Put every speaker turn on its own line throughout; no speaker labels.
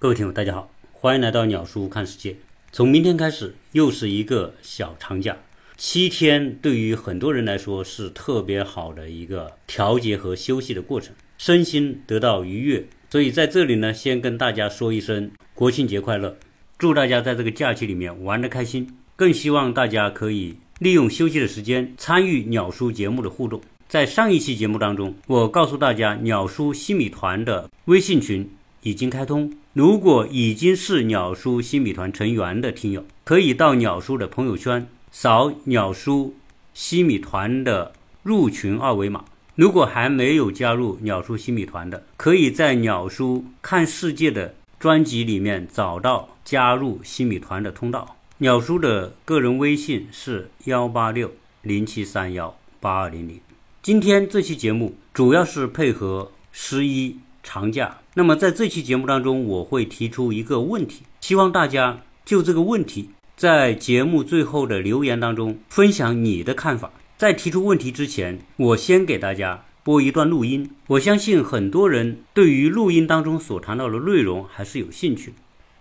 各位听友，大家好，欢迎来到鸟叔看世界。从明天开始，又是一个小长假，七天对于很多人来说是特别好的一个调节和休息的过程，身心得到愉悦。所以在这里呢，先跟大家说一声国庆节快乐，祝大家在这个假期里面玩得开心。更希望大家可以利用休息的时间参与鸟叔节目的互动。在上一期节目当中，我告诉大家，鸟叔西米团的微信群已经开通。如果已经是鸟叔新米团成员的听友，可以到鸟叔的朋友圈扫鸟叔新米团的入群二维码。如果还没有加入鸟叔新米团的，可以在鸟叔看世界的专辑里面找到加入新米团的通道。鸟叔的个人微信是幺八六零七三幺八二零零。今天这期节目主要是配合十一。长假。那么在这期节目当中，我会提出一个问题，希望大家就这个问题在节目最后的留言当中分享你的看法。在提出问题之前，我先给大家播一段录音。我相信很多人对于录音当中所谈到的内容还是有兴趣的。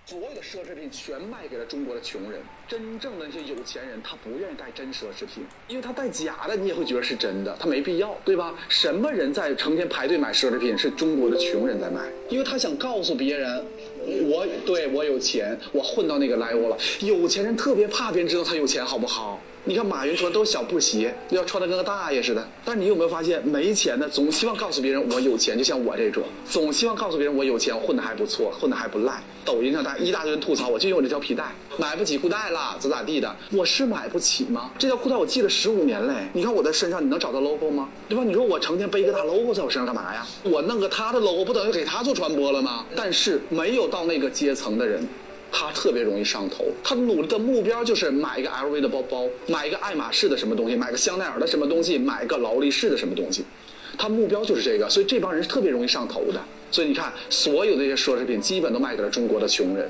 所有的奢侈品全卖给了中国的穷人，真正的那些有钱人，他不愿意戴真奢侈品，因为他戴假的，你也会觉得是真的，他没必要，对吧？什么人在成天排队买奢侈品？是中国的穷人在买，因为他想告诉别人，我对我有钱，我混到那个 level 了。有钱人特别怕别人知道他有钱，好不好？你看马云穿都是小布鞋，要穿的跟个大爷似的。但是你有没有发现，没钱的总希望告诉别人我有钱，就像我这种，总希望告诉别人我有钱，混的还不错，混的还不赖。抖音上大一大堆人吐槽，我就用这条皮带，买不起裤带了，咋咋地的？我是买不起吗？这条裤带我系了十五年嘞，你看我的身上，你能找到 logo 吗？对吧？你说我成天背个大 logo 在我身上干嘛呀？我弄个他的 logo 不等于给他做传播了吗？但是没有到那个阶层的人。他特别容易上头，他努力的目标就是买一个 LV 的包包，买一个爱马仕的什么东西，买个香奈儿的什么东西，买个劳力士的什么东西，他目标就是这个，所以这帮人是特别容易上头的。所以你看，所有那些奢侈品基本都卖给了中国的穷人，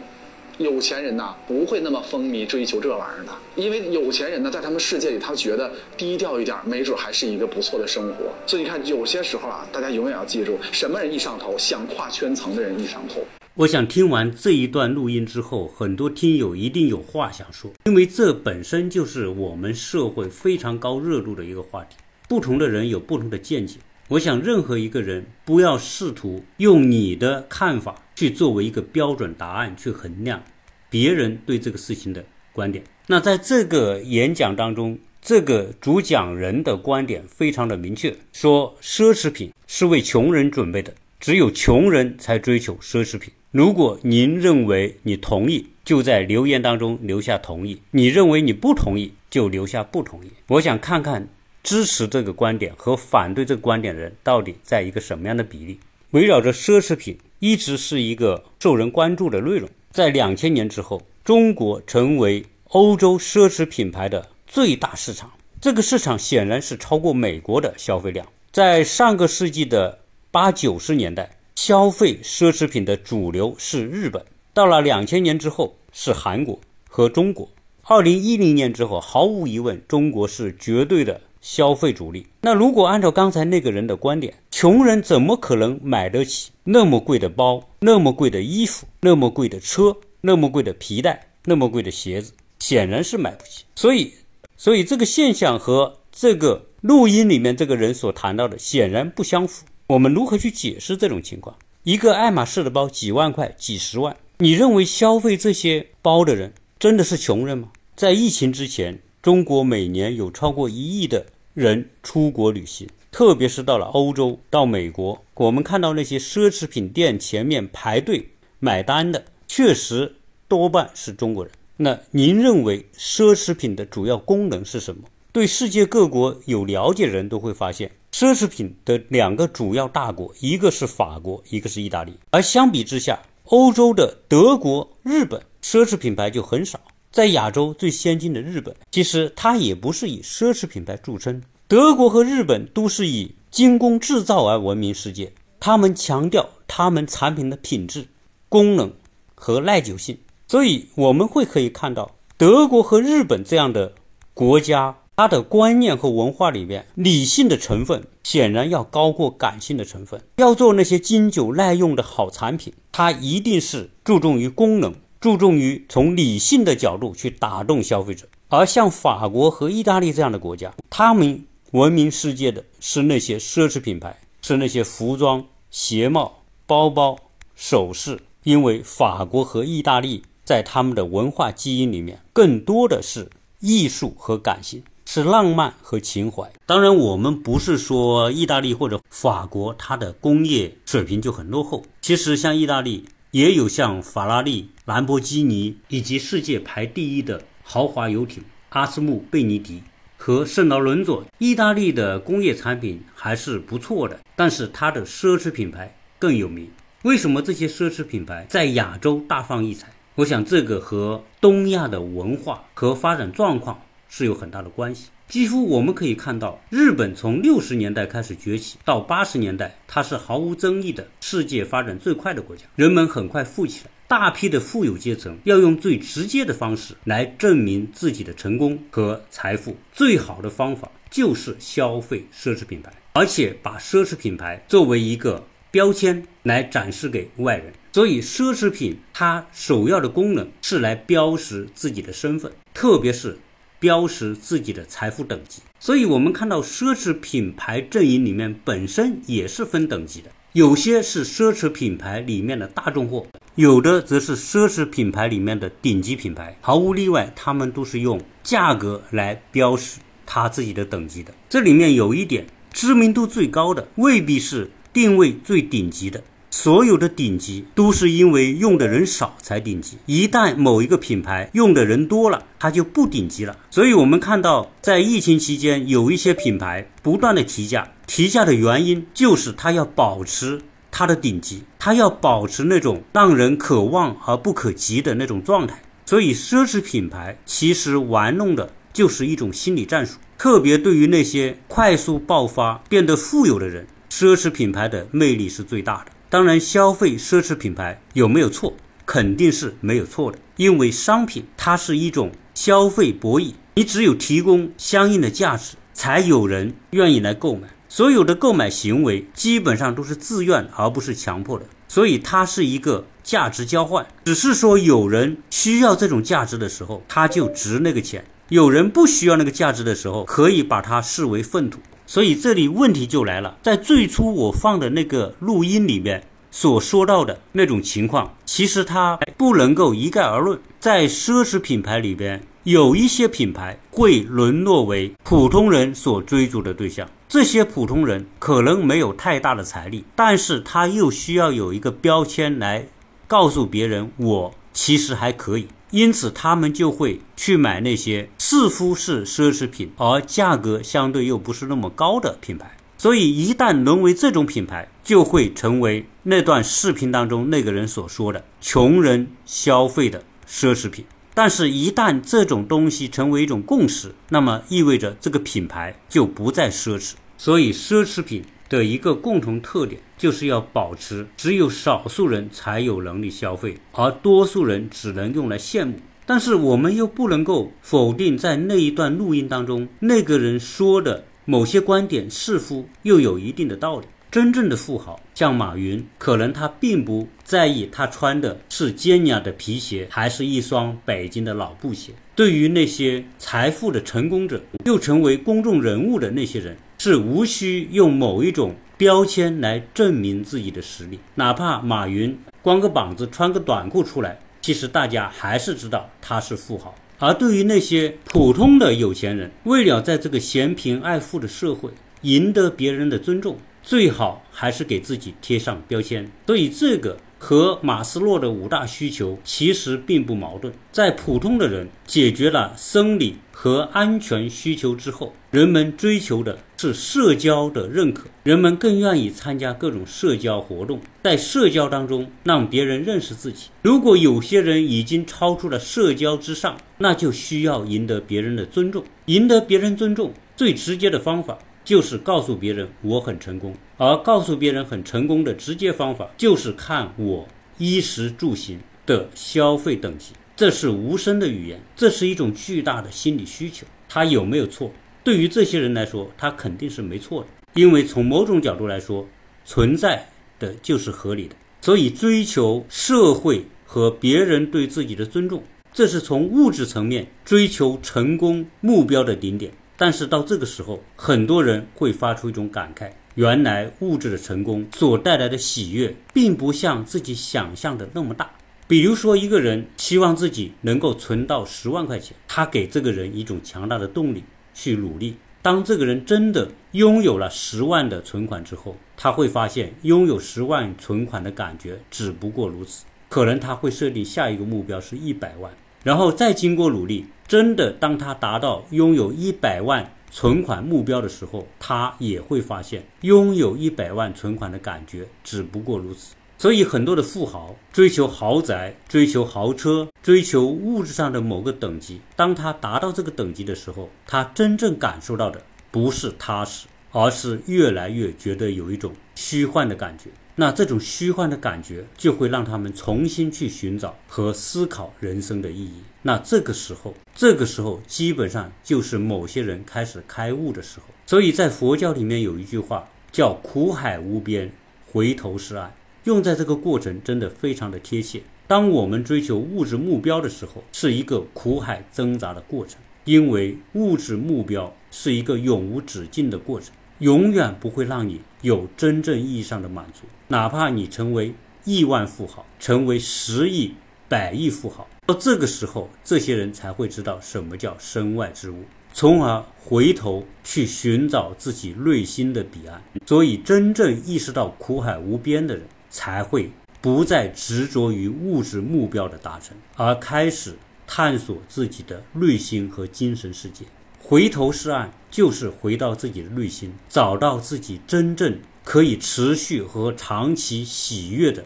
有钱人呐不会那么风靡追求这玩意儿的，因为有钱人呢在他们世界里，他觉得低调一点，没准还是一个不错的生活。所以你看，有些时候啊，大家永远要记住，什么人易上头，想跨圈层的人易上头。
我想听完这一段录音之后，很多听友一定有话想说，因为这本身就是我们社会非常高热度的一个话题。不同的人有不同的见解，我想任何一个人不要试图用你的看法去作为一个标准答案去衡量别人对这个事情的观点。那在这个演讲当中，这个主讲人的观点非常的明确，说奢侈品是为穷人准备的，只有穷人才追求奢侈品。如果您认为你同意，就在留言当中留下同意；你认为你不同意，就留下不同意。我想看看支持这个观点和反对这个观点的人到底在一个什么样的比例。围绕着奢侈品，一直是一个受人关注的内容。在两千年之后，中国成为欧洲奢侈品牌的最大市场，这个市场显然是超过美国的消费量。在上个世纪的八九十年代。消费奢侈品的主流是日本，到了两千年之后是韩国和中国。二零一零年之后，毫无疑问，中国是绝对的消费主力。那如果按照刚才那个人的观点，穷人怎么可能买得起那么贵的包、那么贵的衣服、那么贵的车、那么贵的皮带、那么贵的鞋子？显然是买不起。所以，所以这个现象和这个录音里面这个人所谈到的显然不相符。我们如何去解释这种情况？一个爱马仕的包几万块、几十万，你认为消费这些包的人真的是穷人吗？在疫情之前，中国每年有超过一亿的人出国旅行，特别是到了欧洲、到美国，我们看到那些奢侈品店前面排队买单的，确实多半是中国人。那您认为奢侈品的主要功能是什么？对世界各国有了解的人都会发现。奢侈品的两个主要大国，一个是法国，一个是意大利。而相比之下，欧洲的德国、日本奢侈品牌就很少。在亚洲最先进的日本，其实它也不是以奢侈品牌著称。德国和日本都是以精工制造而闻名世界，他们强调他们产品的品质、功能和耐久性。所以我们会可以看到，德国和日本这样的国家。他的观念和文化里面，理性的成分显然要高过感性的成分。要做那些经久耐用的好产品，它一定是注重于功能，注重于从理性的角度去打动消费者。而像法国和意大利这样的国家，他们闻名世界的是那些奢侈品牌，是那些服装、鞋帽、包包、首饰。因为法国和意大利在他们的文化基因里面，更多的是艺术和感性。是浪漫和情怀。当然，我们不是说意大利或者法国它的工业水平就很落后。其实，像意大利也有像法拉利、兰博基尼以及世界排第一的豪华游艇阿斯穆贝尼迪和圣劳伦佐。意大利的工业产品还是不错的，但是它的奢侈品牌更有名。为什么这些奢侈品牌在亚洲大放异彩？我想，这个和东亚的文化和发展状况。是有很大的关系。几乎我们可以看到，日本从六十年代开始崛起，到八十年代，它是毫无争议的世界发展最快的国家。人们很快富起来，大批的富有阶层要用最直接的方式来证明自己的成功和财富。最好的方法就是消费奢侈品牌，而且把奢侈品牌作为一个标签来展示给外人。所以，奢侈品它首要的功能是来标识自己的身份，特别是。标识自己的财富等级，所以我们看到奢侈品牌阵营里面本身也是分等级的，有些是奢侈品牌里面的大众货，有的则是奢侈品牌里面的顶级品牌，毫无例外，他们都是用价格来标识他自己的等级的。这里面有一点，知名度最高的未必是定位最顶级的。所有的顶级都是因为用的人少才顶级，一旦某一个品牌用的人多了，它就不顶级了。所以，我们看到在疫情期间，有一些品牌不断的提价，提价的原因就是它要保持它的顶级，它要保持那种让人可望而不可及的那种状态。所以，奢侈品牌其实玩弄的就是一种心理战术，特别对于那些快速爆发、变得富有的人，奢侈品牌的魅力是最大的。当然，消费奢侈品牌有没有错？肯定是没有错的，因为商品它是一种消费博弈，你只有提供相应的价值，才有人愿意来购买。所有的购买行为基本上都是自愿而不是强迫的，所以它是一个价值交换。只是说有人需要这种价值的时候，它就值那个钱；有人不需要那个价值的时候，可以把它视为粪土。所以这里问题就来了，在最初我放的那个录音里面所说到的那种情况，其实它不能够一概而论。在奢侈品牌里边，有一些品牌会沦落为普通人所追逐的对象。这些普通人可能没有太大的财力，但是他又需要有一个标签来告诉别人，我其实还可以。因此，他们就会去买那些似乎是奢侈品，而价格相对又不是那么高的品牌。所以，一旦沦为这种品牌，就会成为那段视频当中那个人所说的穷人消费的奢侈品。但是，一旦这种东西成为一种共识，那么意味着这个品牌就不再奢侈。所以，奢侈品。的一个共同特点，就是要保持只有少数人才有能力消费，而多数人只能用来羡慕。但是我们又不能够否定，在那一段录音当中，那个人说的某些观点似乎又有一定的道理。真正的富豪，像马云，可能他并不在意他穿的是坚雅的皮鞋，还是一双北京的老布鞋。对于那些财富的成功者，又成为公众人物的那些人。是无需用某一种标签来证明自己的实力，哪怕马云光个膀子穿个短裤出来，其实大家还是知道他是富豪。而对于那些普通的有钱人，为了在这个嫌贫爱富的社会赢得别人的尊重，最好还是给自己贴上标签。所以这个。和马斯洛的五大需求其实并不矛盾。在普通的人解决了生理和安全需求之后，人们追求的是社交的认可。人们更愿意参加各种社交活动，在社交当中让别人认识自己。如果有些人已经超出了社交之上，那就需要赢得别人的尊重。赢得别人尊重最直接的方法。就是告诉别人我很成功，而告诉别人很成功的直接方法就是看我衣食住行的消费等级，这是无声的语言，这是一种巨大的心理需求，它有没有错？对于这些人来说，他肯定是没错的，因为从某种角度来说，存在的就是合理的。所以，追求社会和别人对自己的尊重，这是从物质层面追求成功目标的顶点。但是到这个时候，很多人会发出一种感慨：原来物质的成功所带来的喜悦，并不像自己想象的那么大。比如说，一个人希望自己能够存到十万块钱，他给这个人一种强大的动力去努力。当这个人真的拥有了十万的存款之后，他会发现拥有十万存款的感觉只不过如此。可能他会设定下一个目标是一百万，然后再经过努力，真的当他达到拥有一百万存款目标的时候，他也会发现拥有一百万存款的感觉只不过如此。所以，很多的富豪追求豪宅、追求豪车、追求物质上的某个等级。当他达到这个等级的时候，他真正感受到的不是踏实，而是越来越觉得有一种虚幻的感觉。那这种虚幻的感觉，就会让他们重新去寻找和思考人生的意义。那这个时候，这个时候基本上就是某些人开始开悟的时候。所以在佛教里面有一句话叫“苦海无边，回头是岸”。用在这个过程真的非常的贴切。当我们追求物质目标的时候，是一个苦海挣扎的过程，因为物质目标是一个永无止境的过程，永远不会让你有真正意义上的满足。哪怕你成为亿万富豪，成为十亿、百亿富豪，到这个时候，这些人才会知道什么叫身外之物，从而回头去寻找自己内心的彼岸。所以，真正意识到苦海无边的人。才会不再执着于物质目标的达成，而开始探索自己的内心和精神世界。回头是岸，就是回到自己的内心，找到自己真正可以持续和长期喜悦的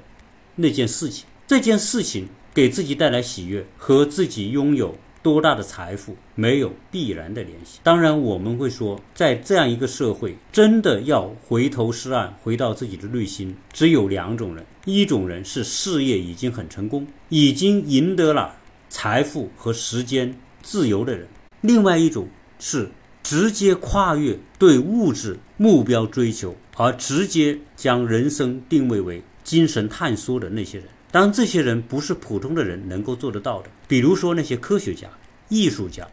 那件事情。这件事情给自己带来喜悦，和自己拥有。多大的财富没有必然的联系。当然，我们会说，在这样一个社会，真的要回头是岸，回到自己的内心，只有两种人：一种人是事业已经很成功，已经赢得了财富和时间自由的人；另外一种是直接跨越对物质目标追求，而直接将人生定位为精神探索的那些人。当这些人不是普通的人能够做得到的，比如说那些科学家、艺术家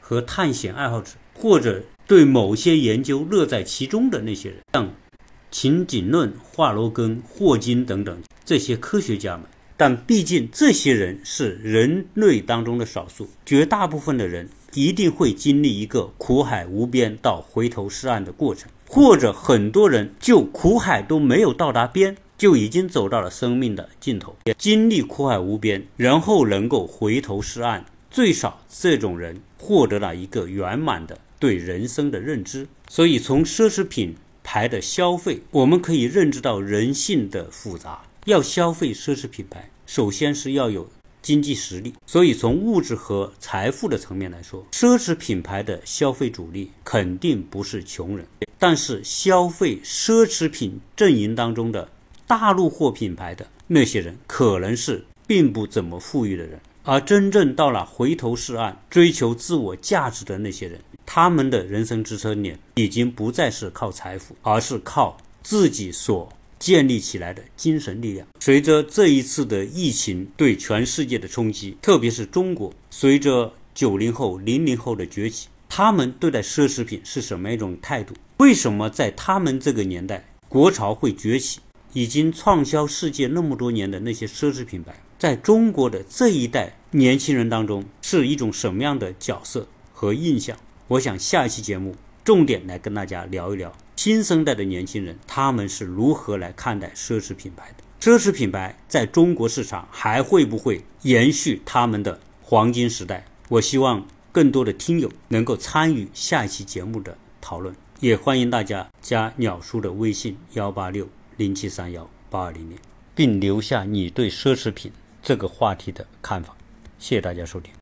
和探险爱好者，或者对某些研究乐在其中的那些人，像秦景论、华罗庚、霍金等等这些科学家们。但毕竟这些人是人类当中的少数，绝大部分的人一定会经历一个苦海无边到回头是岸的过程，或者很多人就苦海都没有到达边。就已经走到了生命的尽头，经历苦海无边，然后能够回头是岸。最少这种人获得了一个圆满的对人生的认知。所以，从奢侈品牌的消费，我们可以认知到人性的复杂。要消费奢侈品牌，首先是要有经济实力。所以，从物质和财富的层面来说，奢侈品牌的消费主力肯定不是穷人。但是，消费奢侈品阵营当中的。大陆货品牌的那些人可能是并不怎么富裕的人，而真正到了回头是岸、追求自我价值的那些人，他们的人生支撑点已经不再是靠财富，而是靠自己所建立起来的精神力量。随着这一次的疫情对全世界的冲击，特别是中国，随着九零后、零零后的崛起，他们对待奢侈品是什么一种态度？为什么在他们这个年代，国潮会崛起？已经畅销世界那么多年的那些奢侈品牌，在中国的这一代年轻人当中是一种什么样的角色和印象？我想下一期节目重点来跟大家聊一聊新生代的年轻人他们是如何来看待奢侈品牌的。奢侈品牌在中国市场还会不会延续他们的黄金时代？我希望更多的听友能够参与下一期节目的讨论，也欢迎大家加鸟叔的微信幺八六。零七三幺八二零零，并留下你对奢侈品这个话题的看法。谢谢大家收听。